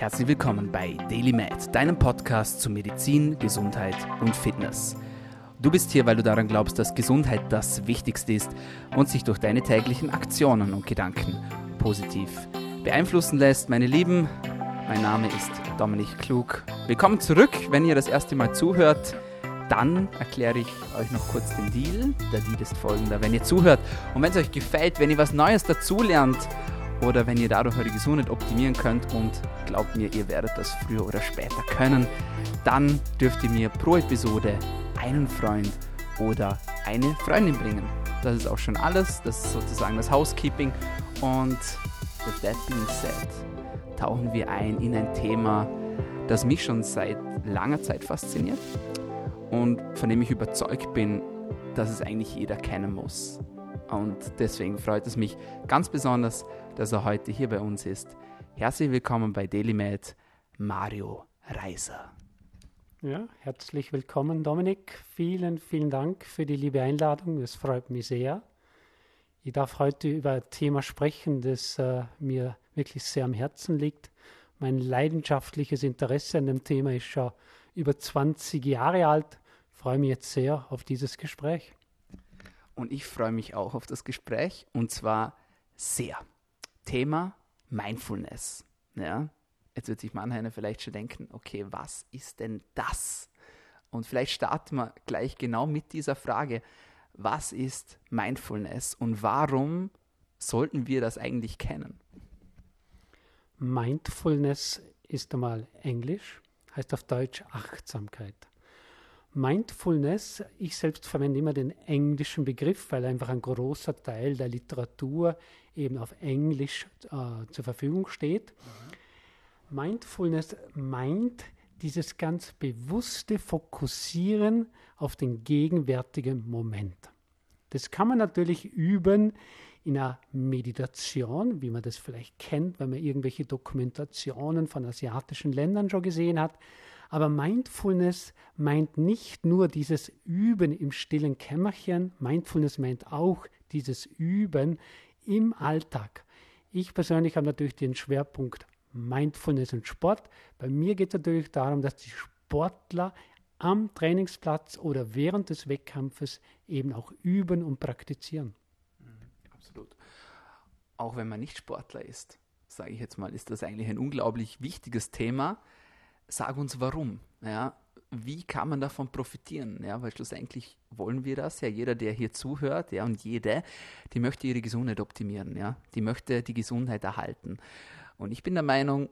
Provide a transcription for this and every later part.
Herzlich willkommen bei Daily Med, deinem Podcast zu Medizin, Gesundheit und Fitness. Du bist hier, weil du daran glaubst, dass Gesundheit das Wichtigste ist und sich durch deine täglichen Aktionen und Gedanken positiv beeinflussen lässt. Meine Lieben, mein Name ist Dominik Klug. Willkommen zurück, wenn ihr das erste Mal zuhört. Dann erkläre ich euch noch kurz den Deal. Der Deal ist folgender. Wenn ihr zuhört und wenn es euch gefällt, wenn ihr was Neues dazulernt oder wenn ihr dadurch eure Gesundheit optimieren könnt und glaubt mir, ihr werdet das früher oder später können, dann dürft ihr mir pro Episode einen Freund oder eine Freundin bringen. Das ist auch schon alles. Das ist sozusagen das Housekeeping. Und with that being said, tauchen wir ein in ein Thema, das mich schon seit langer Zeit fasziniert und von dem ich überzeugt bin, dass es eigentlich jeder kennen muss. Und deswegen freut es mich ganz besonders, dass er heute hier bei uns ist. Herzlich willkommen bei DailyMed, Mario Reiser. Ja, herzlich willkommen, Dominik. Vielen, vielen Dank für die liebe Einladung. Es freut mich sehr. Ich darf heute über ein Thema sprechen, das äh, mir wirklich sehr am Herzen liegt. Mein leidenschaftliches Interesse an dem Thema ist schon über 20 Jahre alt. Ich freue mich jetzt sehr auf dieses Gespräch. Und ich freue mich auch auf das Gespräch und zwar sehr. Thema Mindfulness. Ja? Jetzt wird sich mancher vielleicht schon denken, okay, was ist denn das? Und vielleicht starten wir gleich genau mit dieser Frage, was ist Mindfulness und warum sollten wir das eigentlich kennen? Mindfulness ist einmal Englisch, heißt auf Deutsch Achtsamkeit. Mindfulness, ich selbst verwende immer den englischen Begriff, weil einfach ein großer Teil der Literatur eben auf Englisch äh, zur Verfügung steht. Mhm. Mindfulness meint dieses ganz bewusste Fokussieren auf den gegenwärtigen Moment. Das kann man natürlich üben in einer Meditation, wie man das vielleicht kennt, wenn man irgendwelche Dokumentationen von asiatischen Ländern schon gesehen hat. Aber Mindfulness meint nicht nur dieses Üben im stillen Kämmerchen, Mindfulness meint auch dieses Üben im Alltag. Ich persönlich habe natürlich den Schwerpunkt Mindfulness und Sport. Bei mir geht es natürlich darum, dass die Sportler am Trainingsplatz oder während des Wettkampfes eben auch üben und praktizieren. Mhm, absolut. Auch wenn man nicht Sportler ist, sage ich jetzt mal, ist das eigentlich ein unglaublich wichtiges Thema. Sag uns warum. Ja? Wie kann man davon profitieren? Ja, weil schlussendlich wollen wir das ja. Jeder, der hier zuhört, ja, und jede, die möchte ihre Gesundheit optimieren, ja. Die möchte die Gesundheit erhalten. Und ich bin der Meinung,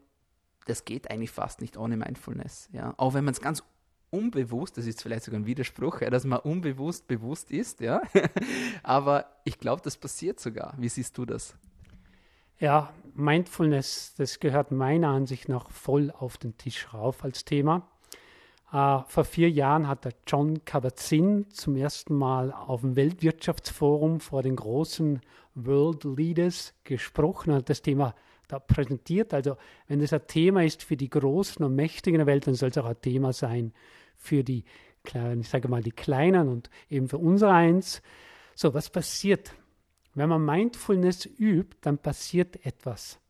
das geht eigentlich fast nicht ohne Mindfulness, ja. Auch wenn man es ganz unbewusst, das ist vielleicht sogar ein Widerspruch, ja, dass man unbewusst bewusst ist, ja. Aber ich glaube, das passiert sogar. Wie siehst du das? Ja, Mindfulness, das gehört meiner Ansicht nach voll auf den Tisch rauf als Thema. Uh, vor vier Jahren hat der John Kabat-Zinn zum ersten Mal auf dem Weltwirtschaftsforum vor den großen World Leaders gesprochen und das Thema da präsentiert. Also wenn das ein Thema ist für die Großen und Mächtigen der Welt, dann soll es auch ein Thema sein für die kleinen, ich sage mal die Kleinen und eben für unser eins. So, was passiert? Wenn man Mindfulness übt, dann passiert etwas.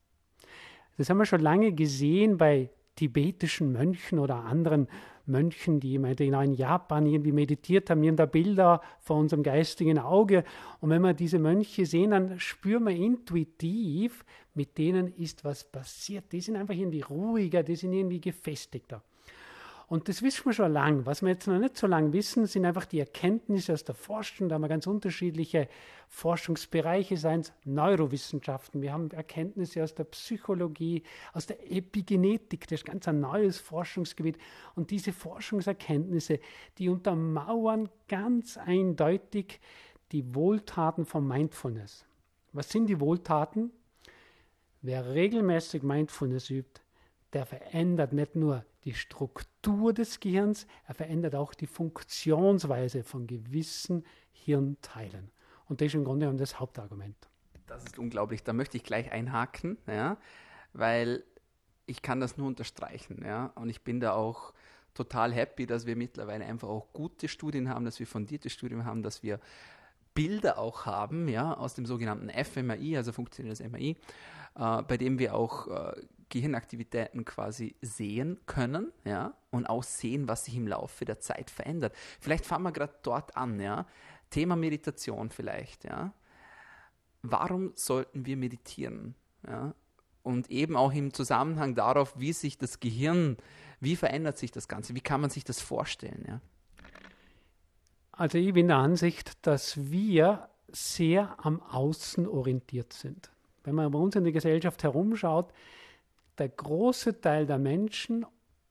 Das haben wir schon lange gesehen bei tibetischen Mönchen oder anderen Mönchen, die in Japan irgendwie meditiert haben. Wir haben da Bilder vor unserem geistigen Auge. Und wenn wir diese Mönche sehen, dann spüren wir intuitiv, mit denen ist was passiert. Die sind einfach irgendwie ruhiger, die sind irgendwie gefestigter. Und das wissen wir schon lang. Was wir jetzt noch nicht so lange wissen, sind einfach die Erkenntnisse aus der Forschung. Da haben wir ganz unterschiedliche Forschungsbereiche, seien es Neurowissenschaften. Wir haben Erkenntnisse aus der Psychologie, aus der Epigenetik. Das ist ganz ein neues Forschungsgebiet. Und diese Forschungserkenntnisse, die untermauern ganz eindeutig die Wohltaten von Mindfulness. Was sind die Wohltaten? Wer regelmäßig Mindfulness übt, der verändert nicht nur die Struktur des Gehirns, er verändert auch die Funktionsweise von gewissen Hirnteilen. Und das ist im Grunde genommen das Hauptargument. Das ist unglaublich. Da möchte ich gleich einhaken, ja, weil ich kann das nur unterstreichen. Ja, und ich bin da auch total happy, dass wir mittlerweile einfach auch gute Studien haben, dass wir fundierte Studien haben, dass wir Bilder auch haben, ja, aus dem sogenannten fMRI, also funktionierendes MRI, äh, bei dem wir auch äh, Gehirnaktivitäten quasi sehen können, ja, und auch sehen, was sich im Laufe der Zeit verändert. Vielleicht fangen wir gerade dort an, ja. Thema Meditation vielleicht, ja. Warum sollten wir meditieren? Ja? Und eben auch im Zusammenhang darauf, wie sich das Gehirn, wie verändert sich das Ganze, wie kann man sich das vorstellen, ja? Also ich bin der Ansicht, dass wir sehr am Außen orientiert sind. Wenn man bei uns in der Gesellschaft herumschaut, der große Teil der Menschen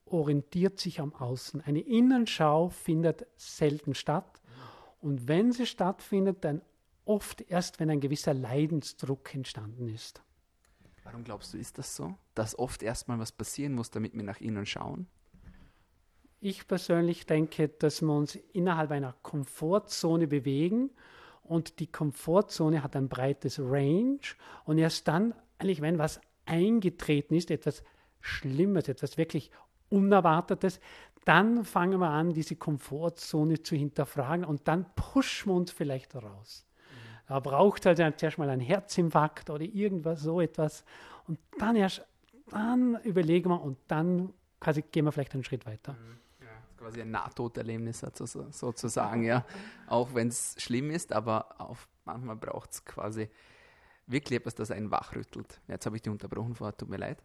orientiert sich am Außen. Eine Innenschau findet selten statt. Und wenn sie stattfindet, dann oft erst, wenn ein gewisser Leidensdruck entstanden ist. Warum glaubst du, ist das so? Dass oft erstmal was passieren muss, damit wir nach innen schauen? Ich persönlich denke, dass wir uns innerhalb einer Komfortzone bewegen und die Komfortzone hat ein breites Range und erst dann, eigentlich wenn was eingetreten ist, etwas Schlimmes, etwas wirklich Unerwartetes, dann fangen wir an, diese Komfortzone zu hinterfragen und dann pushen wir uns vielleicht raus. Da braucht es halt zuerst mal einen Herzinfarkt oder irgendwas, so etwas. Und dann erst, dann überlegen wir und dann quasi gehen wir vielleicht einen Schritt weiter. Mhm. Ja, quasi ein Nahtoderlebnis sozusagen, ja. Auch wenn es schlimm ist, aber auf, manchmal braucht es quasi wirklich etwas, das einen wachrüttelt. Jetzt habe ich dich unterbrochen vorher, tut mir leid.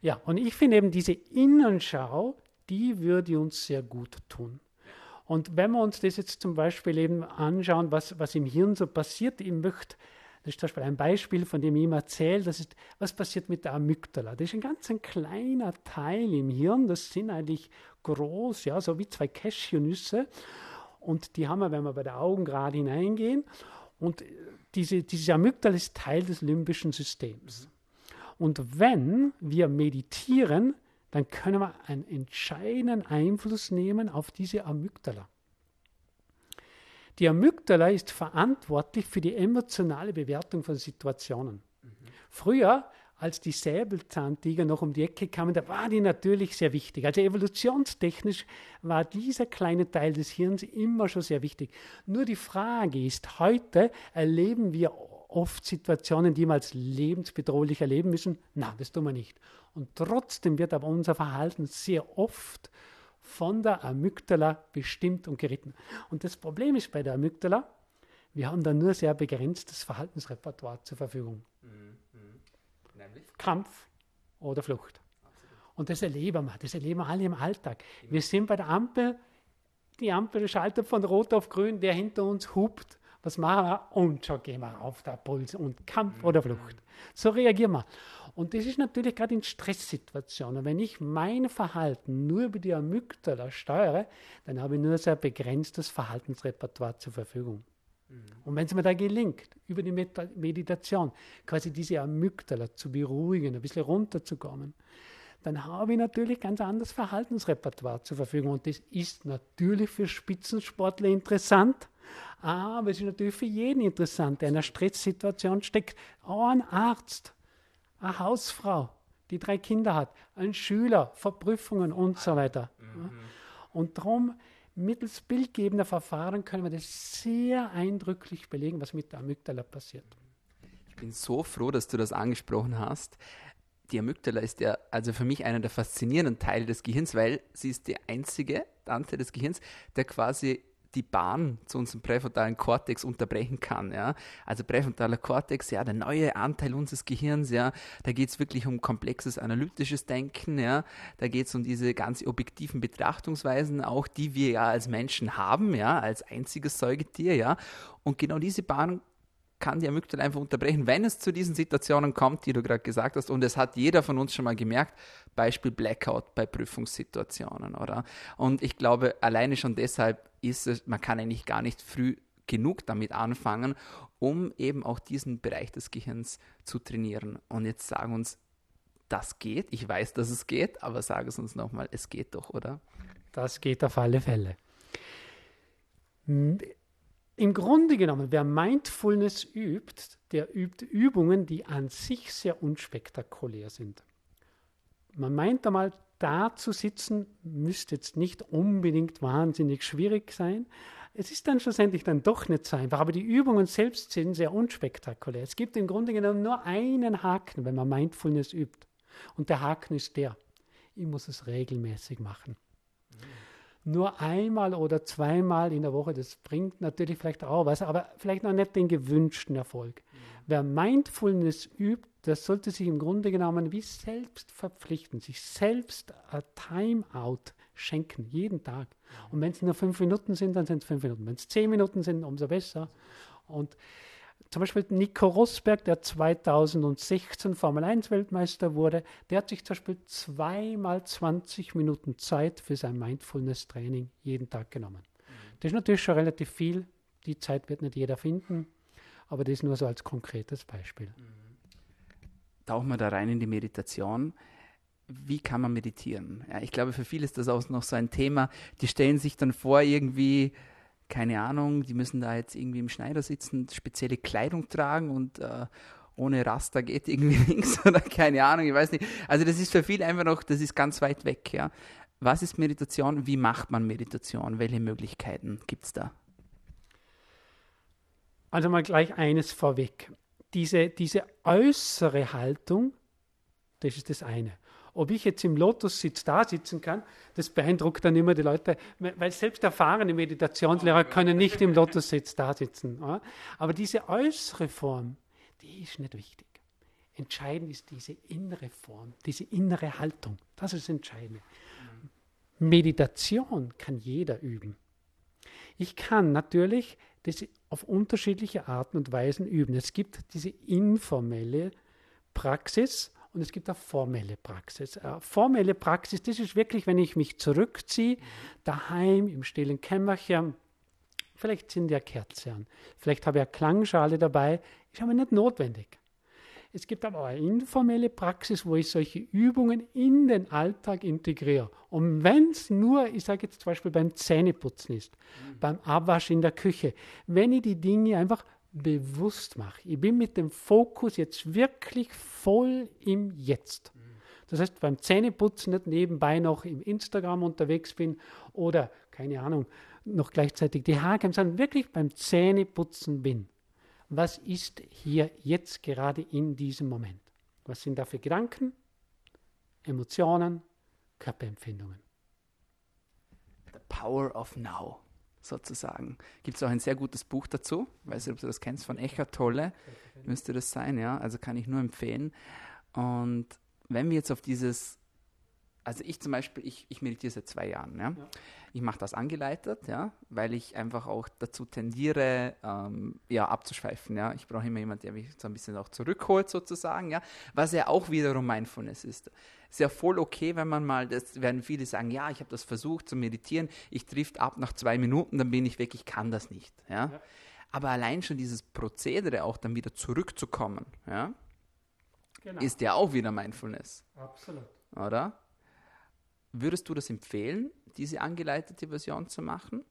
Ja, und ich finde eben diese Innenschau, die würde uns sehr gut tun. Und wenn wir uns das jetzt zum Beispiel eben anschauen, was, was im Hirn so passiert, ich möchte, das ist zum Beispiel ein Beispiel, von dem ich ihm erzähle, das ist, was passiert mit der Amygdala. Das ist ein ganz ein kleiner Teil im Hirn, das sind eigentlich groß, ja, so wie zwei Cashewnüsse. Und die haben wir, wenn wir bei der Augen gerade hineingehen. Und diese, diese Amygdala ist Teil des limbischen Systems. Und wenn wir meditieren, dann können wir einen entscheidenden Einfluss nehmen auf diese Amygdala. Die Amygdala ist verantwortlich für die emotionale Bewertung von Situationen. Mhm. Früher, als die Säbelzahntiger noch um die Ecke kamen, da war die natürlich sehr wichtig. Also evolutionstechnisch war dieser kleine Teil des Hirns immer schon sehr wichtig. Nur die Frage ist, heute erleben wir oft Situationen, die wir als lebensbedrohlich erleben müssen. Na, das tun wir nicht. Und trotzdem wird aber unser Verhalten sehr oft von der Amygdala bestimmt und geritten. Und das Problem ist bei der Amygdala, wir haben da nur sehr begrenztes Verhaltensrepertoire zur Verfügung. Mhm. Kampf oder Flucht. Und das erleben wir, das erleben wir alle im Alltag. Wir sind bei der Ampel, die Ampel schaltet von Rot auf Grün, der hinter uns hupt. Was machen wir? Und schon gehen wir auf der Puls und Kampf oder Flucht. So reagieren wir. Und das ist natürlich gerade in Stresssituationen. Wenn ich mein Verhalten nur über die Amygdala steuere, dann habe ich nur sehr begrenztes Verhaltensrepertoire zur Verfügung. Mhm. Und wenn es mir da gelingt, über die Meditation quasi diese Amygdala zu beruhigen, ein bisschen runterzukommen, dann habe ich natürlich ganz anderes Verhaltensrepertoire zur Verfügung. Und das ist natürlich für Spitzensportler interessant, aber es ist natürlich für jeden interessant, der in einer Stresssituation steckt. Oh, ein Arzt, eine Hausfrau, die drei Kinder hat, ein Schüler, Verprüfungen und so weiter. Mhm. Und darum, mittels bildgebender Verfahren können wir das sehr eindrücklich belegen, was mit der Amygdala passiert. Ich bin so froh, dass du das angesprochen hast. Die Amygdala ist ja also für mich einer der faszinierenden Teile des Gehirns, weil sie ist der einzige Anteil des Gehirns, der quasi die Bahn zu unserem präfrontalen Kortex unterbrechen kann. Ja? Also präfrontaler Kortex, ja, der neue Anteil unseres Gehirns, ja, da geht es wirklich um komplexes analytisches Denken, ja, da geht es um diese ganz objektiven Betrachtungsweisen, auch die wir ja als Menschen haben, ja, als einziges Säugetier, ja. Und genau diese Bahn kann die Amygdala einfach unterbrechen, wenn es zu diesen Situationen kommt, die du gerade gesagt hast. Und es hat jeder von uns schon mal gemerkt, Beispiel Blackout bei Prüfungssituationen, oder? Und ich glaube, alleine schon deshalb ist es, man kann eigentlich gar nicht früh genug damit anfangen, um eben auch diesen Bereich des Gehirns zu trainieren. Und jetzt sagen uns, das geht. Ich weiß, dass es geht, aber sage es uns nochmal, es geht doch, oder? Das geht auf alle Fälle. Im Grunde genommen, wer Mindfulness übt, der übt Übungen, die an sich sehr unspektakulär sind. Man meint einmal, da zu sitzen, müsste jetzt nicht unbedingt wahnsinnig schwierig sein. Es ist dann schlussendlich dann doch nicht so einfach, aber die Übungen selbst sind sehr unspektakulär. Es gibt im Grunde genommen nur einen Haken, wenn man Mindfulness übt. Und der Haken ist der, ich muss es regelmäßig machen. Nur einmal oder zweimal in der Woche, das bringt natürlich vielleicht auch was, aber vielleicht noch nicht den gewünschten Erfolg. Mhm. Wer Mindfulness übt, das sollte sich im Grunde genommen wie selbst verpflichten, sich selbst ein Timeout schenken, jeden Tag. Und wenn es nur fünf Minuten sind, dann sind es fünf Minuten. Wenn es zehn Minuten sind, umso besser. Und zum Beispiel Nico Rosberg, der 2016 Formel 1 Weltmeister wurde, der hat sich zum Beispiel zweimal 20 Minuten Zeit für sein Mindfulness-Training jeden Tag genommen. Das ist natürlich schon relativ viel. Die Zeit wird nicht jeder finden, aber das ist nur so als konkretes Beispiel. Tauchen wir da rein in die Meditation wie kann man meditieren? Ja, ich glaube, für viele ist das auch noch so ein Thema. Die stellen sich dann vor, irgendwie, keine Ahnung, die müssen da jetzt irgendwie im Schneider sitzen, spezielle Kleidung tragen und äh, ohne Raster geht irgendwie nichts oder keine Ahnung, ich weiß nicht. Also das ist für viele einfach noch, das ist ganz weit weg. Ja. Was ist Meditation? Wie macht man Meditation? Welche Möglichkeiten gibt es da? Also mal gleich eines vorweg. Diese, diese äußere Haltung, das ist das eine. Ob ich jetzt im Lotus-Sitz da sitzen kann, das beeindruckt dann immer die Leute, weil selbst erfahrene Meditationslehrer können nicht im Lotus-Sitz da sitzen. Aber diese äußere Form, die ist nicht wichtig. Entscheidend ist diese innere Form, diese innere Haltung. Das ist entscheidend. Meditation kann jeder üben. Ich kann natürlich das auf unterschiedliche Arten und Weisen üben. Es gibt diese informelle Praxis, und es gibt auch formelle Praxis. Äh, formelle Praxis, das ist wirklich, wenn ich mich zurückziehe, daheim im stillen Kämmerchen, vielleicht sind ja Kerze an, vielleicht habe ich eine Klangschale dabei, ist aber nicht notwendig. Es gibt aber auch eine informelle Praxis, wo ich solche Übungen in den Alltag integriere. Und wenn es nur, ich sage jetzt zum Beispiel beim Zähneputzen ist, mhm. beim Abwasch in der Küche, wenn ich die Dinge einfach bewusst mache. Ich bin mit dem Fokus jetzt wirklich voll im Jetzt. Das heißt, beim Zähneputzen nicht nebenbei noch im Instagram unterwegs bin oder, keine Ahnung, noch gleichzeitig die Haare, sondern wirklich beim Zähneputzen bin. Was ist hier jetzt gerade in diesem Moment? Was sind da für Gedanken, Emotionen, Körperempfindungen? The power of now sozusagen. Gibt es auch ein sehr gutes Buch dazu, weiß nicht, ob du das kennst, von Eckhart Tolle, müsste das sein, ja, also kann ich nur empfehlen. Und wenn wir jetzt auf dieses, also ich zum Beispiel, ich, ich meditiere seit zwei Jahren, ja. ja. Ich mache das angeleitet, ja, weil ich einfach auch dazu tendiere, ähm, ja, abzuschweifen, ja. Ich brauche immer jemanden, der mich so ein bisschen auch zurückholt, sozusagen, ja. Was ja auch wiederum Mindfulness ist. Ist ja voll okay, wenn man mal, das werden viele sagen, ja, ich habe das versucht zu meditieren, ich trifft ab nach zwei Minuten, dann bin ich weg, ich kann das nicht, ja. ja. Aber allein schon dieses Prozedere auch dann wieder zurückzukommen, ja, genau. ist ja auch wieder Mindfulness. Absolut. Oder? Würdest du das empfehlen, diese angeleitete Version zu machen?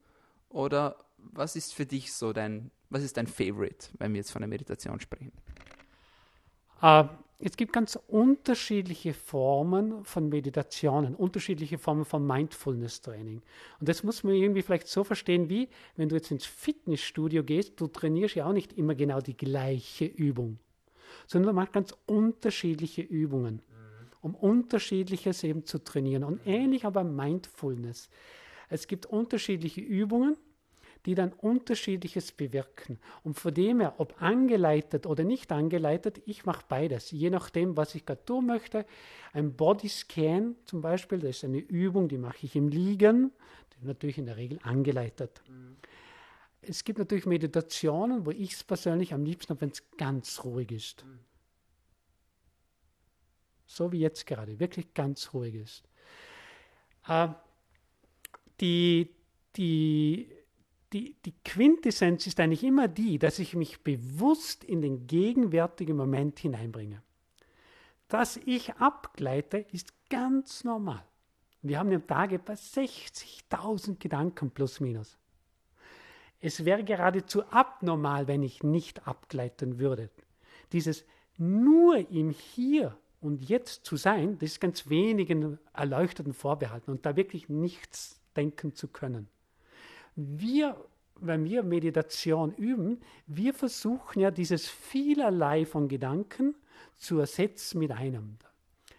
Oder was ist für dich so dein, was ist dein Favorite, wenn wir jetzt von der Meditation sprechen? Uh, es gibt ganz unterschiedliche Formen von Meditationen, unterschiedliche Formen von Mindfulness-Training. Und das muss man irgendwie vielleicht so verstehen, wie wenn du jetzt ins Fitnessstudio gehst, du trainierst ja auch nicht immer genau die gleiche Übung, sondern man macht ganz unterschiedliche Übungen um unterschiedliches eben zu trainieren. Und ähnlich aber Mindfulness. Es gibt unterschiedliche Übungen, die dann unterschiedliches bewirken. Und von dem her, ob angeleitet oder nicht angeleitet, ich mache beides, je nachdem, was ich gerade tun möchte. Ein Bodyscan zum Beispiel, das ist eine Übung, die mache ich im Liegen, natürlich in der Regel angeleitet. Mhm. Es gibt natürlich Meditationen, wo ich es persönlich am liebsten habe, wenn es ganz ruhig ist. Mhm so wie jetzt gerade, wirklich ganz ruhig ist. Äh, die, die, die, die Quintessenz ist eigentlich immer die, dass ich mich bewusst in den gegenwärtigen Moment hineinbringe. Dass ich abgleite, ist ganz normal. Wir haben im Tag etwa 60.000 Gedanken plus minus. Es wäre geradezu abnormal, wenn ich nicht abgleiten würde. Dieses nur im Hier und jetzt zu sein, das ist ganz wenigen Erleuchteten vorbehalten und da wirklich nichts denken zu können. Wir, wenn wir Meditation üben, wir versuchen ja dieses vielerlei von Gedanken zu ersetzen mit einem.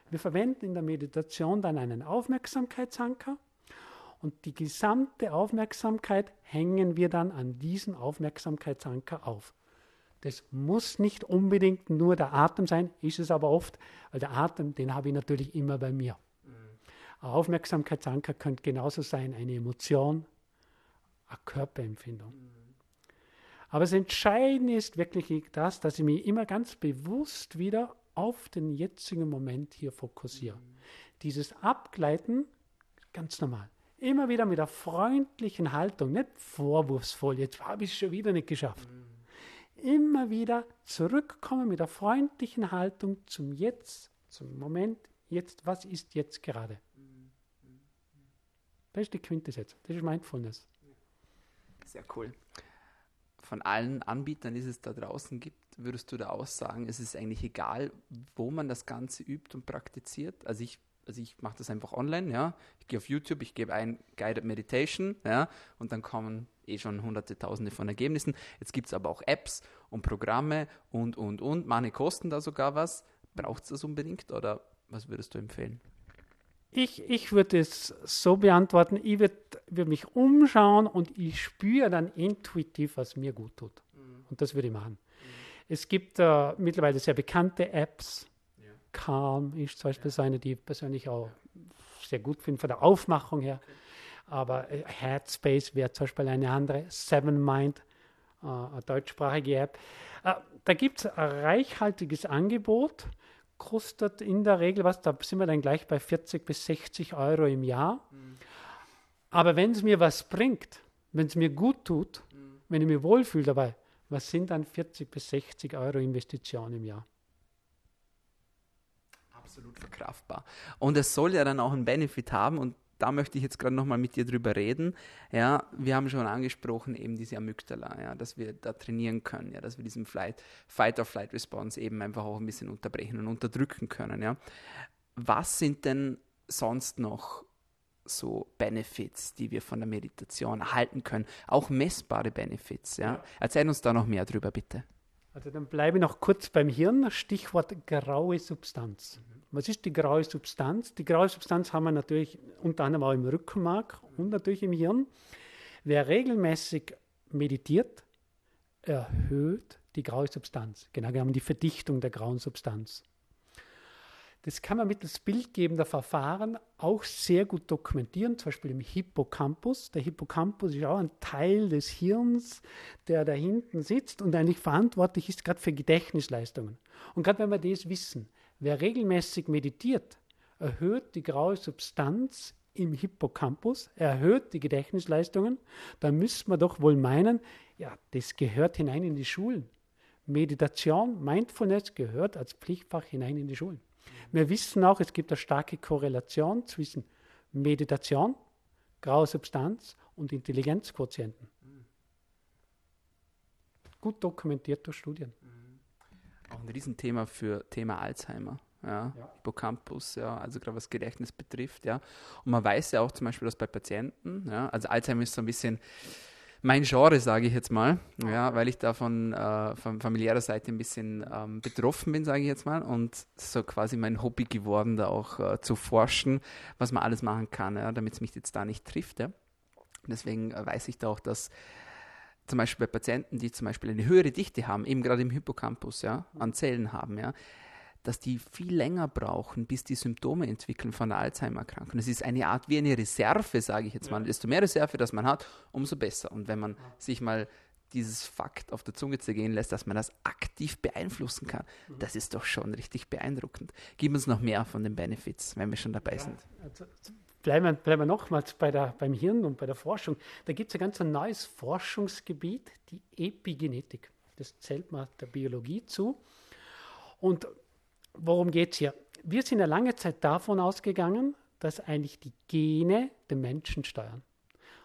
Wir verwenden in der Meditation dann einen Aufmerksamkeitsanker und die gesamte Aufmerksamkeit hängen wir dann an diesen Aufmerksamkeitsanker auf. Das muss nicht unbedingt nur der Atem sein, ist es aber oft, weil der Atem, den habe ich natürlich immer bei mir. Ein Aufmerksamkeitsanker könnte genauso sein eine Emotion, eine Körperempfindung. Aber das Entscheidende ist wirklich das, dass ich mich immer ganz bewusst wieder auf den jetzigen Moment hier fokussiere. Dieses Abgleiten, ganz normal. Immer wieder mit einer freundlichen Haltung, nicht vorwurfsvoll, jetzt habe ich es schon wieder nicht geschafft. Immer wieder zurückkommen mit der freundlichen Haltung zum Jetzt, zum Moment, jetzt, was ist jetzt gerade? Das ist die Quintessenz, das ist Mindfulness. Sehr cool. Von allen Anbietern, die es da draußen gibt, würdest du da aussagen, es ist eigentlich egal, wo man das Ganze übt und praktiziert? Also ich also ich mache das einfach online, ja. Ich gehe auf YouTube, ich gebe ein Guided Meditation, ja, und dann kommen eh schon hunderte, tausende von Ergebnissen. Jetzt gibt es aber auch Apps und Programme und, und, und. Manche kosten da sogar was. Braucht es das unbedingt oder was würdest du empfehlen? Ich, ich würde es so beantworten, ich würde würd mich umschauen und ich spüre dann intuitiv, was mir gut tut. Mhm. Und das würde ich machen. Mhm. Es gibt äh, mittlerweile sehr bekannte Apps, Calm ist zum Beispiel eine, die ich persönlich auch sehr gut finde von der Aufmachung her. Aber äh, Headspace wäre zum Beispiel eine andere. Seven Mind, äh, eine deutschsprachige App. Äh, da gibt es ein reichhaltiges Angebot. Kostet in der Regel was, da sind wir dann gleich bei 40 bis 60 Euro im Jahr. Mhm. Aber wenn es mir was bringt, wenn es mir gut tut, mhm. wenn ich mich wohlfühle dabei, was sind dann 40 bis 60 Euro Investition im Jahr? Absolut verkraftbar. Und es soll ja dann auch einen Benefit haben und da möchte ich jetzt gerade nochmal mit dir drüber reden. Ja, wir haben schon angesprochen, eben diese Amygdala, ja, dass wir da trainieren können, ja, dass wir diesen Flight, Fight-or-Flight-Response eben einfach auch ein bisschen unterbrechen und unterdrücken können. Ja. Was sind denn sonst noch so Benefits, die wir von der Meditation erhalten können? Auch messbare Benefits. Ja? ja. Erzähl uns da noch mehr drüber, bitte. Also dann bleibe ich noch kurz beim Hirn. Stichwort graue Substanz. Was ist die graue Substanz? Die graue Substanz haben wir natürlich unter anderem auch im Rückenmark und natürlich im Hirn. Wer regelmäßig meditiert, erhöht die graue Substanz. Genau, wir haben die Verdichtung der grauen Substanz. Das kann man mittels bildgebender Verfahren auch sehr gut dokumentieren, zum Beispiel im Hippocampus. Der Hippocampus ist auch ein Teil des Hirns, der da hinten sitzt und eigentlich verantwortlich ist gerade für Gedächtnisleistungen. Und gerade wenn wir das wissen, Wer regelmäßig meditiert, erhöht die graue Substanz im Hippocampus, erhöht die Gedächtnisleistungen, dann müsste man doch wohl meinen, ja, das gehört hinein in die Schulen. Meditation, Mindfulness gehört als Pflichtfach hinein in die Schulen. Wir wissen auch, es gibt eine starke Korrelation zwischen Meditation, graue Substanz und Intelligenzquotienten. Gut dokumentiert durch Studien auch ein Riesenthema für Thema Alzheimer. Ja, ja. Hippocampus, ja, also gerade was Gedächtnis betrifft, ja. Und man weiß ja auch zum Beispiel, dass bei Patienten, ja, also Alzheimer ist so ein bisschen mein Genre, sage ich jetzt mal, ja, weil ich da von, äh, von familiärer Seite ein bisschen ähm, betroffen bin, sage ich jetzt mal, und so quasi mein Hobby geworden, da auch äh, zu forschen, was man alles machen kann, ja, damit es mich jetzt da nicht trifft, ja. Deswegen äh, weiß ich da auch, dass zum Beispiel bei Patienten, die zum Beispiel eine höhere Dichte haben, eben gerade im Hippocampus, ja, an Zellen haben, ja, dass die viel länger brauchen, bis die Symptome entwickeln von der Alzheimer-Erkrankung. Das ist eine Art wie eine Reserve, sage ich jetzt mal. Desto mehr Reserve, das man hat, umso besser. Und wenn man sich mal dieses Fakt auf der Zunge zergehen lässt, dass man das aktiv beeinflussen kann, mhm. das ist doch schon richtig beeindruckend. Gib uns noch mehr von den Benefits, wenn wir schon dabei ja, sind. Also bleiben wir, bleiben wir nochmals bei beim Hirn und bei der Forschung. Da gibt es ein ganz neues Forschungsgebiet, die Epigenetik. Das zählt man der Biologie zu. Und worum geht es hier? Wir sind ja lange Zeit davon ausgegangen, dass eigentlich die Gene den Menschen steuern.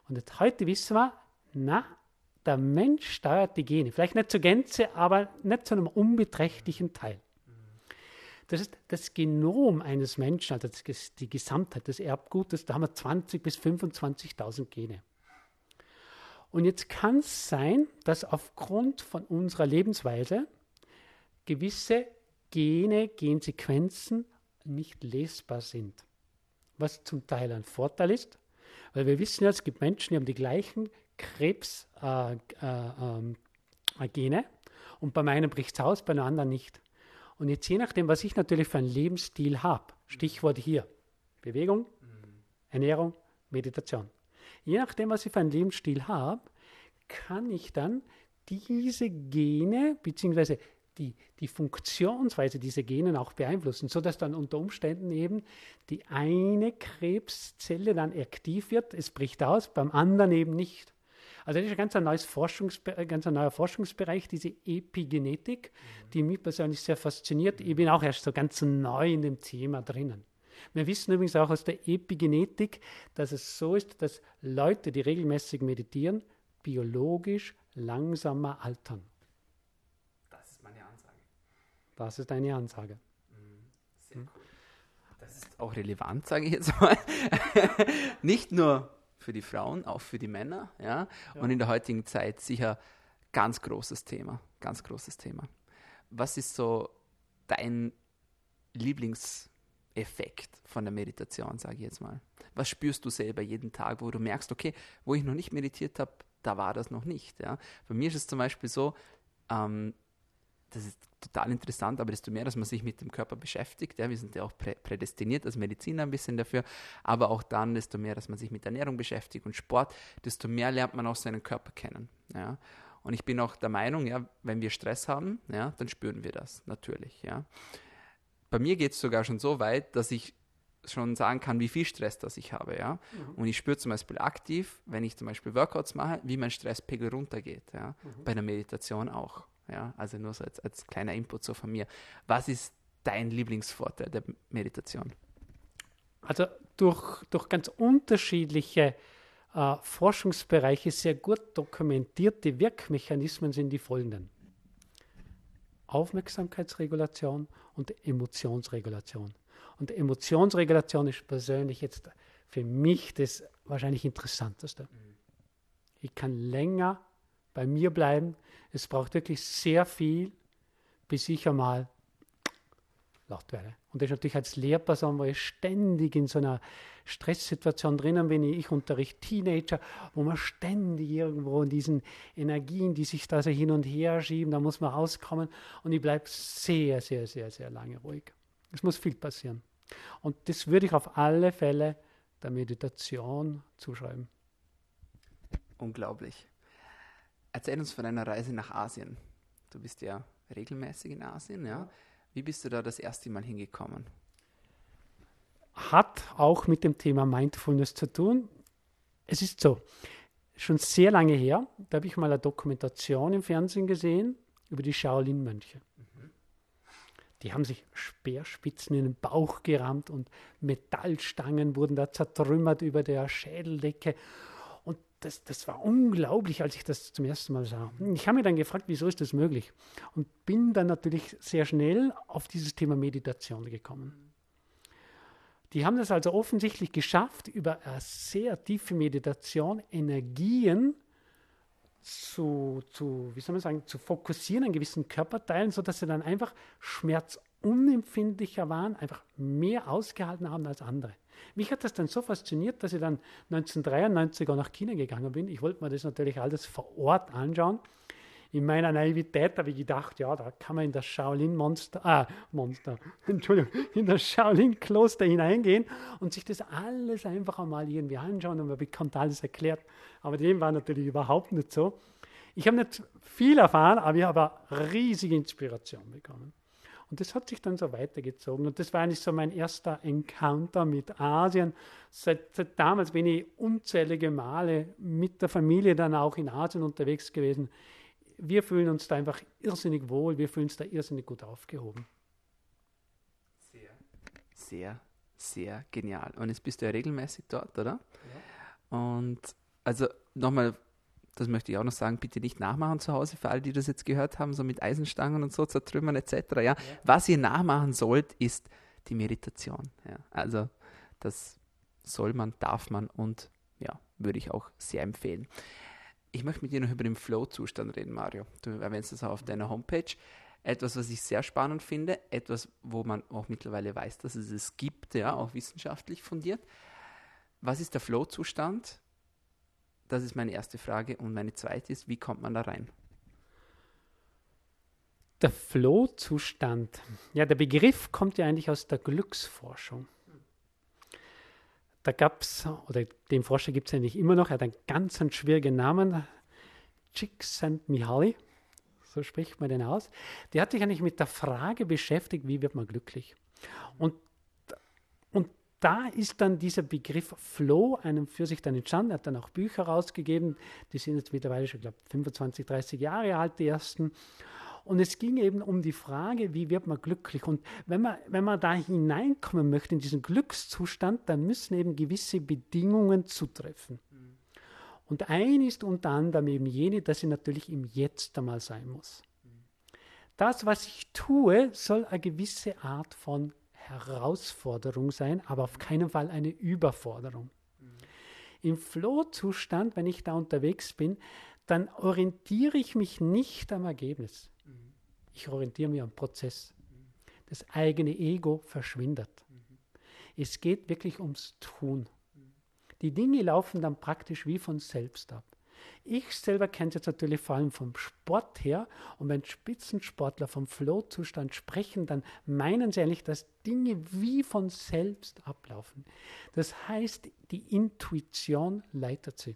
Und jetzt heute wissen wir, na, der Mensch steuert die Gene. Vielleicht nicht zur Gänze, aber nicht zu einem unbeträchtlichen Teil. Das ist das Genom eines Menschen, also die Gesamtheit des Erbgutes, da haben wir 20.000 bis 25.000 Gene. Und jetzt kann es sein, dass aufgrund von unserer Lebensweise gewisse Gene, Gensequenzen nicht lesbar sind. Was zum Teil ein Vorteil ist, weil wir wissen ja, es gibt Menschen, die haben die gleichen Krebsgene äh, äh, äh, und beim einen bricht es aus, bei einem anderen nicht. Und jetzt je nachdem, was ich natürlich für einen Lebensstil habe, Stichwort hier, Bewegung, Ernährung, Meditation. Je nachdem, was ich für einen Lebensstil habe, kann ich dann diese Gene bzw. Die, die Funktionsweise dieser Genen auch beeinflussen, sodass dann unter Umständen eben die eine Krebszelle dann aktiv wird, es bricht aus, beim anderen eben nicht. Also das ist ein ganz, ein neues Forschungsbe ganz ein neuer Forschungsbereich, diese Epigenetik, mhm. die mich persönlich sehr fasziniert. Ich bin auch erst so ganz neu in dem Thema drinnen. Wir wissen übrigens auch aus der Epigenetik, dass es so ist, dass Leute, die regelmäßig meditieren, biologisch langsamer altern. Das ist meine Ansage. Das ist eine Ansage. Mhm. Sehr cool. Das ist auch relevant, sage ich jetzt mal. Nicht nur für die Frauen, auch für die Männer. Ja? ja? Und in der heutigen Zeit sicher ganz großes Thema. Ganz großes Thema. Was ist so dein Lieblingseffekt von der Meditation, sage ich jetzt mal? Was spürst du selber jeden Tag, wo du merkst, okay, wo ich noch nicht meditiert habe, da war das noch nicht. Ja? Bei mir ist es zum Beispiel so, ähm, das ist total interessant, aber desto mehr, dass man sich mit dem Körper beschäftigt, ja, wir sind ja auch prä prädestiniert als Mediziner ein bisschen dafür, aber auch dann, desto mehr, dass man sich mit Ernährung beschäftigt und Sport, desto mehr lernt man auch seinen Körper kennen. Ja. Und ich bin auch der Meinung, ja, wenn wir Stress haben, ja, dann spüren wir das natürlich. Ja. Bei mir geht es sogar schon so weit, dass ich schon sagen kann, wie viel Stress das ich habe. Ja? Mhm. Und ich spüre zum Beispiel aktiv, wenn ich zum Beispiel Workouts mache, wie mein Stresspegel runtergeht. Ja? Mhm. Bei der Meditation auch. Ja? Also nur so als, als kleiner Input so von mir. Was ist dein Lieblingsvorteil der Meditation? Also durch, durch ganz unterschiedliche äh, Forschungsbereiche sehr gut dokumentierte Wirkmechanismen sind die folgenden. Aufmerksamkeitsregulation und Emotionsregulation. Und Emotionsregulation ist persönlich jetzt für mich das wahrscheinlich Interessanteste. Ich kann länger bei mir bleiben. Es braucht wirklich sehr viel, bis ich einmal laut werde. Und das ist natürlich als Lehrperson, wo ich ständig in so einer Stresssituation drinnen bin. Ich unterrichte Teenager, wo man ständig irgendwo in diesen Energien, die sich da so hin und her schieben, da muss man rauskommen. Und ich bleibe sehr, sehr, sehr, sehr lange ruhig. Es muss viel passieren. Und das würde ich auf alle Fälle der Meditation zuschreiben. Unglaublich. Erzähl uns von deiner Reise nach Asien. Du bist ja regelmäßig in Asien, ja? Wie bist du da das erste Mal hingekommen? Hat auch mit dem Thema Mindfulness zu tun. Es ist so, schon sehr lange her, da habe ich mal eine Dokumentation im Fernsehen gesehen über die Shaolin-Mönche. Die haben sich Speerspitzen in den Bauch gerammt und Metallstangen wurden da zertrümmert über der Schädeldecke. Das, das war unglaublich, als ich das zum ersten Mal sah. Ich habe mich dann gefragt, wieso ist das möglich? Und bin dann natürlich sehr schnell auf dieses Thema Meditation gekommen. Die haben das also offensichtlich geschafft, über eine sehr tiefe Meditation Energien zu, zu, wie soll man sagen, zu fokussieren an gewissen Körperteilen, sodass sie dann einfach schmerzunempfindlicher waren, einfach mehr ausgehalten haben als andere. Mich hat das dann so fasziniert, dass ich dann 1993 auch nach China gegangen bin. Ich wollte mir das natürlich alles vor Ort anschauen in meiner Naivität habe ich gedacht, ja, da kann man in das Shaolin-Monster, ah, Monster, Entschuldigung, in das Shaolin-Kloster hineingehen und sich das alles einfach einmal irgendwie anschauen und man bekommt alles erklärt. Aber dem war natürlich überhaupt nicht so. Ich habe nicht viel erfahren, aber ich habe riesige Inspiration bekommen. Und das hat sich dann so weitergezogen. Und das war eigentlich so mein erster Encounter mit Asien. Seit, seit, damals bin ich unzählige Male mit der Familie dann auch in Asien unterwegs gewesen wir fühlen uns da einfach irrsinnig wohl, wir fühlen uns da irrsinnig gut aufgehoben. Sehr, sehr, sehr genial. Und jetzt bist du ja regelmäßig dort, oder? Ja. Und also nochmal, das möchte ich auch noch sagen, bitte nicht nachmachen zu Hause, für alle, die das jetzt gehört haben, so mit Eisenstangen und so zertrümmern etc. Ja? ja. Was ihr nachmachen sollt, ist die Meditation. Ja? Also das soll man, darf man und ja, würde ich auch sehr empfehlen ich möchte mit dir noch über den Flow-Zustand reden, Mario. Du erwähnst das auch auf deiner Homepage. etwas, was ich sehr spannend finde, etwas, wo man auch mittlerweile weiß, dass es es gibt, ja, auch wissenschaftlich fundiert. Was ist der Flow-Zustand? Das ist meine erste Frage. Und meine zweite ist, wie kommt man da rein? Der Flow-Zustand. Ja, der Begriff kommt ja eigentlich aus der Glücksforschung. Da gab es, oder den Forscher gibt es eigentlich immer noch, er hat einen ganz einen schwierigen Namen, Csikszentmihalyi, so spricht man den aus. Der hat sich eigentlich mit der Frage beschäftigt, wie wird man glücklich? Und, da ist dann dieser Begriff Flow einem für sich dann entstanden. Er hat dann auch Bücher rausgegeben, die sind jetzt mittlerweile schon, glaube 25, 30 Jahre alt, die ersten. Und es ging eben um die Frage, wie wird man glücklich? Und wenn man, wenn man da hineinkommen möchte in diesen Glückszustand, dann müssen eben gewisse Bedingungen zutreffen. Und ein ist unter anderem eben jene, dass ich natürlich im Jetzt einmal sein muss. Das, was ich tue, soll eine gewisse Art von Herausforderung sein, aber auf keinen Fall eine Überforderung. Mhm. Im Flow-Zustand, wenn ich da unterwegs bin, dann orientiere ich mich nicht am Ergebnis. Ich orientiere mich am Prozess. Das eigene Ego verschwindet. Es geht wirklich ums Tun. Die Dinge laufen dann praktisch wie von selbst ab. Ich selber kenne es jetzt natürlich vor allem vom Sport her. Und wenn Spitzensportler vom Flow-Zustand sprechen, dann meinen sie eigentlich, dass Dinge wie von selbst ablaufen. Das heißt, die Intuition leitet sie.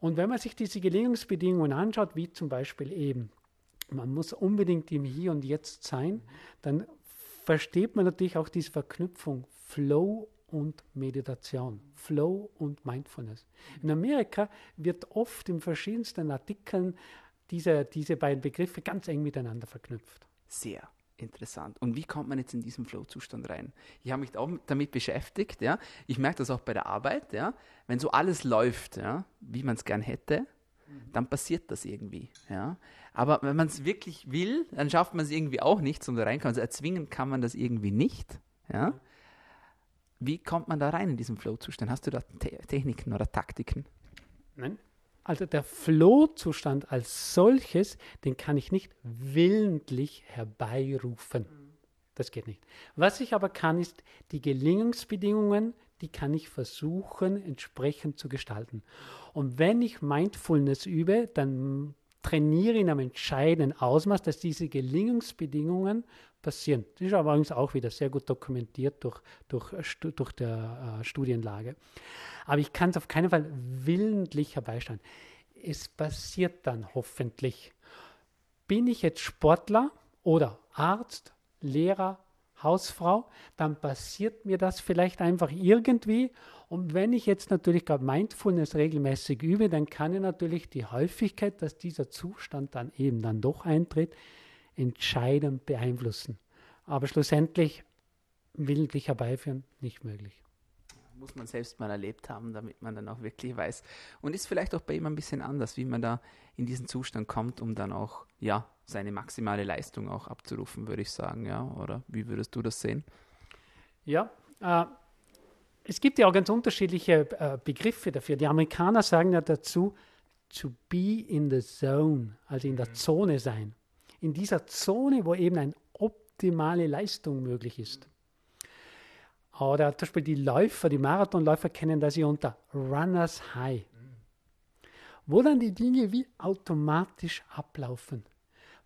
Und wenn man sich diese Gelegenheitsbedingungen anschaut, wie zum Beispiel eben man muss unbedingt im Hier und Jetzt sein, dann versteht man natürlich auch diese Verknüpfung Flow und Meditation, Flow und Mindfulness. In Amerika wird oft in verschiedensten Artikeln diese, diese beiden Begriffe ganz eng miteinander verknüpft. Sehr interessant. Und wie kommt man jetzt in diesen Flow-Zustand rein? Ich habe mich auch damit beschäftigt, ja. Ich merke das auch bei der Arbeit, ja. Wenn so alles läuft, ja, wie man es gern hätte, dann passiert das irgendwie. Ja? Aber wenn man es wirklich will, dann schafft man es irgendwie auch nicht, um da reinkommen. Also erzwingen kann man das irgendwie nicht. Ja? Wie kommt man da rein in diesen Flow-Zustand? Hast du da Te Techniken oder Taktiken? Nein. Also der Flow-Zustand als solches, den kann ich nicht willentlich herbeirufen. Das geht nicht. Was ich aber kann, ist die Gelingensbedingungen die kann ich versuchen entsprechend zu gestalten. Und wenn ich Mindfulness übe, dann trainiere in einem entscheidenden Ausmaß, dass diese Gelingungsbedingungen passieren. Das ist aber übrigens auch wieder sehr gut dokumentiert durch, durch, durch der äh, Studienlage. Aber ich kann es auf keinen Fall willentlich herbeisteuern. Es passiert dann hoffentlich. Bin ich jetzt Sportler oder Arzt, Lehrer, Hausfrau, dann passiert mir das vielleicht einfach irgendwie. Und wenn ich jetzt natürlich gerade Mindfulness regelmäßig übe, dann kann ich natürlich die Häufigkeit, dass dieser Zustand dann eben dann doch eintritt, entscheidend beeinflussen. Aber schlussendlich willentlich herbeiführen nicht möglich muss man selbst mal erlebt haben, damit man dann auch wirklich weiß. Und ist vielleicht auch bei ihm ein bisschen anders, wie man da in diesen Zustand kommt, um dann auch, ja, seine maximale Leistung auch abzurufen, würde ich sagen, ja. Oder wie würdest du das sehen? Ja, äh, es gibt ja auch ganz unterschiedliche äh, Begriffe dafür. Die Amerikaner sagen ja dazu, to be in the zone, also in der mhm. Zone sein. In dieser Zone, wo eben eine optimale Leistung möglich ist. Oder zum Beispiel die Läufer, die Marathonläufer kennen das ja unter Runners High. Wo dann die Dinge wie automatisch ablaufen.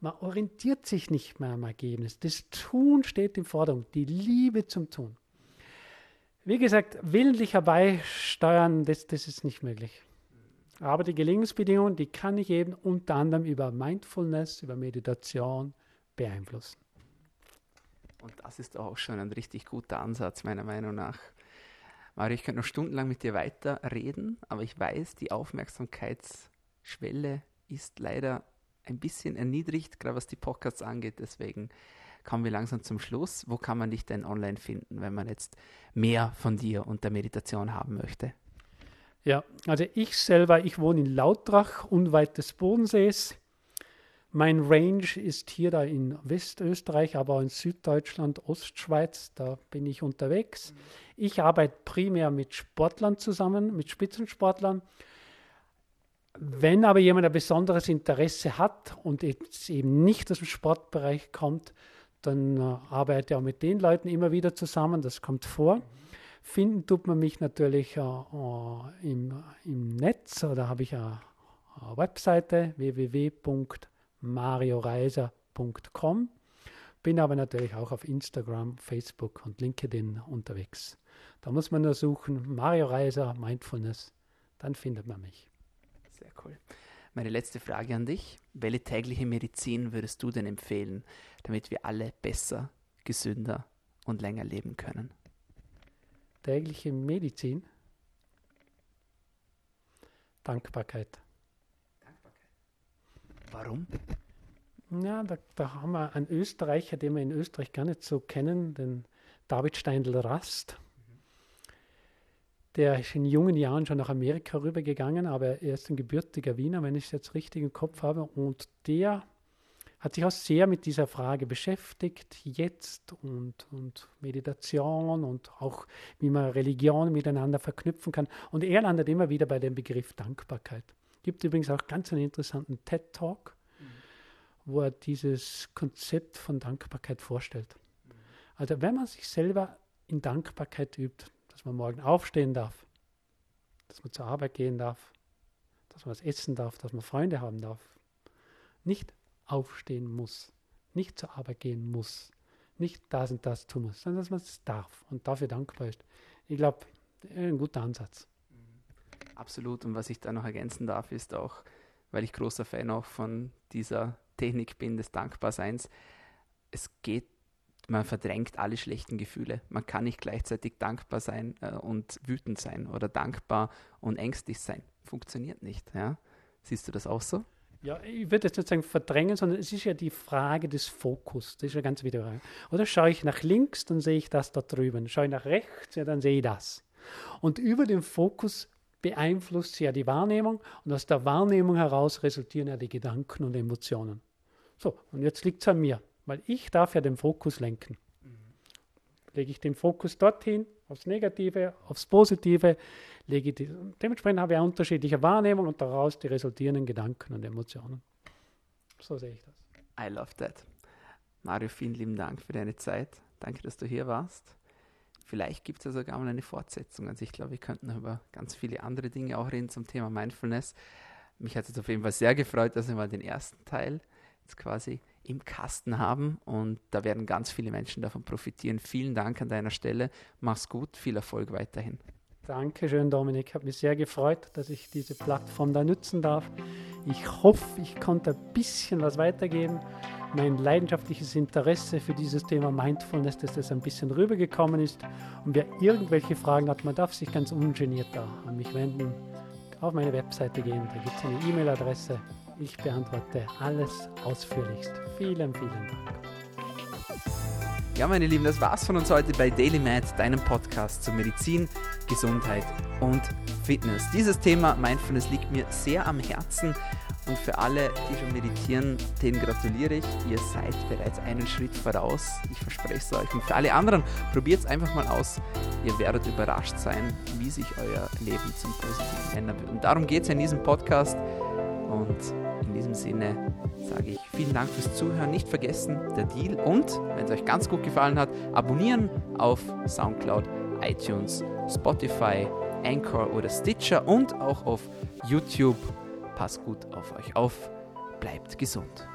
Man orientiert sich nicht mehr am Ergebnis. Das Tun steht im Vordergrund, die Liebe zum Tun. Wie gesagt, willentlich herbeisteuern, das, das ist nicht möglich. Aber die Gelingensbedingungen, die kann ich eben unter anderem über Mindfulness, über Meditation beeinflussen. Und das ist auch schon ein richtig guter Ansatz, meiner Meinung nach. Mario, ich könnte noch stundenlang mit dir weiterreden, aber ich weiß, die Aufmerksamkeitsschwelle ist leider ein bisschen erniedrigt, gerade was die Podcasts angeht. Deswegen kommen wir langsam zum Schluss. Wo kann man dich denn online finden, wenn man jetzt mehr von dir und der Meditation haben möchte? Ja, also ich selber, ich wohne in Lautrach, unweit des Bodensees. Mein Range ist hier da in Westösterreich, aber auch in Süddeutschland, Ostschweiz, da bin ich unterwegs. Ich arbeite primär mit Sportlern zusammen, mit Spitzensportlern. Wenn aber jemand ein besonderes Interesse hat und jetzt eben nicht aus dem Sportbereich kommt, dann äh, arbeite ich auch mit den Leuten immer wieder zusammen, das kommt vor. Finden tut man mich natürlich äh, äh im, im Netz oder habe ich eine, eine Webseite www.marioreiser.com. Bin aber natürlich auch auf Instagram, Facebook und LinkedIn unterwegs. Da muss man nur suchen, Mario Reiser, Mindfulness, dann findet man mich. Sehr cool. Meine letzte Frage an dich. Welche tägliche Medizin würdest du denn empfehlen, damit wir alle besser, gesünder und länger leben können? Tägliche Medizin? Dankbarkeit. Dankbarkeit. Warum? Ja, da, da, haben wir einen Österreicher, den wir in Österreich gar nicht so kennen, den David Steindl-Rast. Der ist in jungen Jahren schon nach Amerika rübergegangen, aber er ist ein gebürtiger Wiener, wenn ich es jetzt richtig im Kopf habe. Und der hat sich auch sehr mit dieser Frage beschäftigt, jetzt und, und Meditation und auch wie man Religion miteinander verknüpfen kann. Und er landet immer wieder bei dem Begriff Dankbarkeit. Gibt übrigens auch ganz einen interessanten TED-Talk, mhm. wo er dieses Konzept von Dankbarkeit vorstellt. Also wenn man sich selber in Dankbarkeit übt, dass man morgen aufstehen darf, dass man zur Arbeit gehen darf, dass man was essen darf, dass man Freunde haben darf. Nicht aufstehen muss, nicht zur Arbeit gehen muss, nicht das und das tun muss, sondern dass man es darf und dafür dankbar ist. Ich glaube, ein guter Ansatz. Absolut. Und was ich da noch ergänzen darf, ist auch, weil ich großer Fan auch von dieser Technik bin, des Dankbarseins, es geht man verdrängt alle schlechten Gefühle. Man kann nicht gleichzeitig dankbar sein äh, und wütend sein oder dankbar und ängstlich sein. Funktioniert nicht. Ja? Siehst du das auch so? Ja, ich würde jetzt nicht sagen verdrängen, sondern es ist ja die Frage des Fokus. Das ist ja ganz wichtig. Oder schaue ich nach links, dann sehe ich das da drüben. Schaue ich nach rechts, ja, dann sehe ich das. Und über den Fokus beeinflusst ja die Wahrnehmung und aus der Wahrnehmung heraus resultieren ja die Gedanken und Emotionen. So, und jetzt liegt es an mir. Weil ich darf ja den Fokus lenken. Mhm. Lege ich den Fokus dorthin, aufs Negative, aufs Positive, lege die, dementsprechend habe ich eine unterschiedliche Wahrnehmung und daraus die resultierenden Gedanken und Emotionen. So sehe ich das. I love that. Mario, vielen lieben Dank für deine Zeit. Danke, dass du hier warst. Vielleicht gibt es ja sogar mal eine Fortsetzung. Also ich glaube, wir könnten über ganz viele andere Dinge auch reden zum Thema Mindfulness. Mich hat es auf jeden Fall sehr gefreut, dass wir mal den ersten Teil jetzt quasi im Kasten haben und da werden ganz viele Menschen davon profitieren. Vielen Dank an deiner Stelle. Mach's gut, viel Erfolg weiterhin. Dankeschön, Dominik. Hat mich sehr gefreut, dass ich diese Plattform da nutzen darf. Ich hoffe, ich konnte ein bisschen was weitergeben. Mein leidenschaftliches Interesse für dieses Thema Mindfulness, dass das ein bisschen rübergekommen ist. Und wer irgendwelche Fragen hat, man darf sich ganz ungeniert da an mich wenden. Auf meine Webseite gehen, da gibt es eine E-Mail-Adresse ich beantworte alles ausführlichst. Vielen, vielen Dank. Ja, meine Lieben, das war's von uns heute bei Daily Med, deinem Podcast zur Medizin, Gesundheit und Fitness. Dieses Thema Mindfulness liegt mir sehr am Herzen und für alle, die schon meditieren, denen gratuliere ich. Ihr seid bereits einen Schritt voraus. Ich verspreche es euch. Und für alle anderen, probiert es einfach mal aus. Ihr werdet überrascht sein, wie sich euer Leben zum Positiven ändern wird. Und darum geht es in diesem Podcast. Und in diesem Sinne sage ich vielen Dank fürs Zuhören. Nicht vergessen, der Deal und, wenn es euch ganz gut gefallen hat, abonnieren auf Soundcloud, iTunes, Spotify, Anchor oder Stitcher und auch auf YouTube. Passt gut auf euch auf. Bleibt gesund.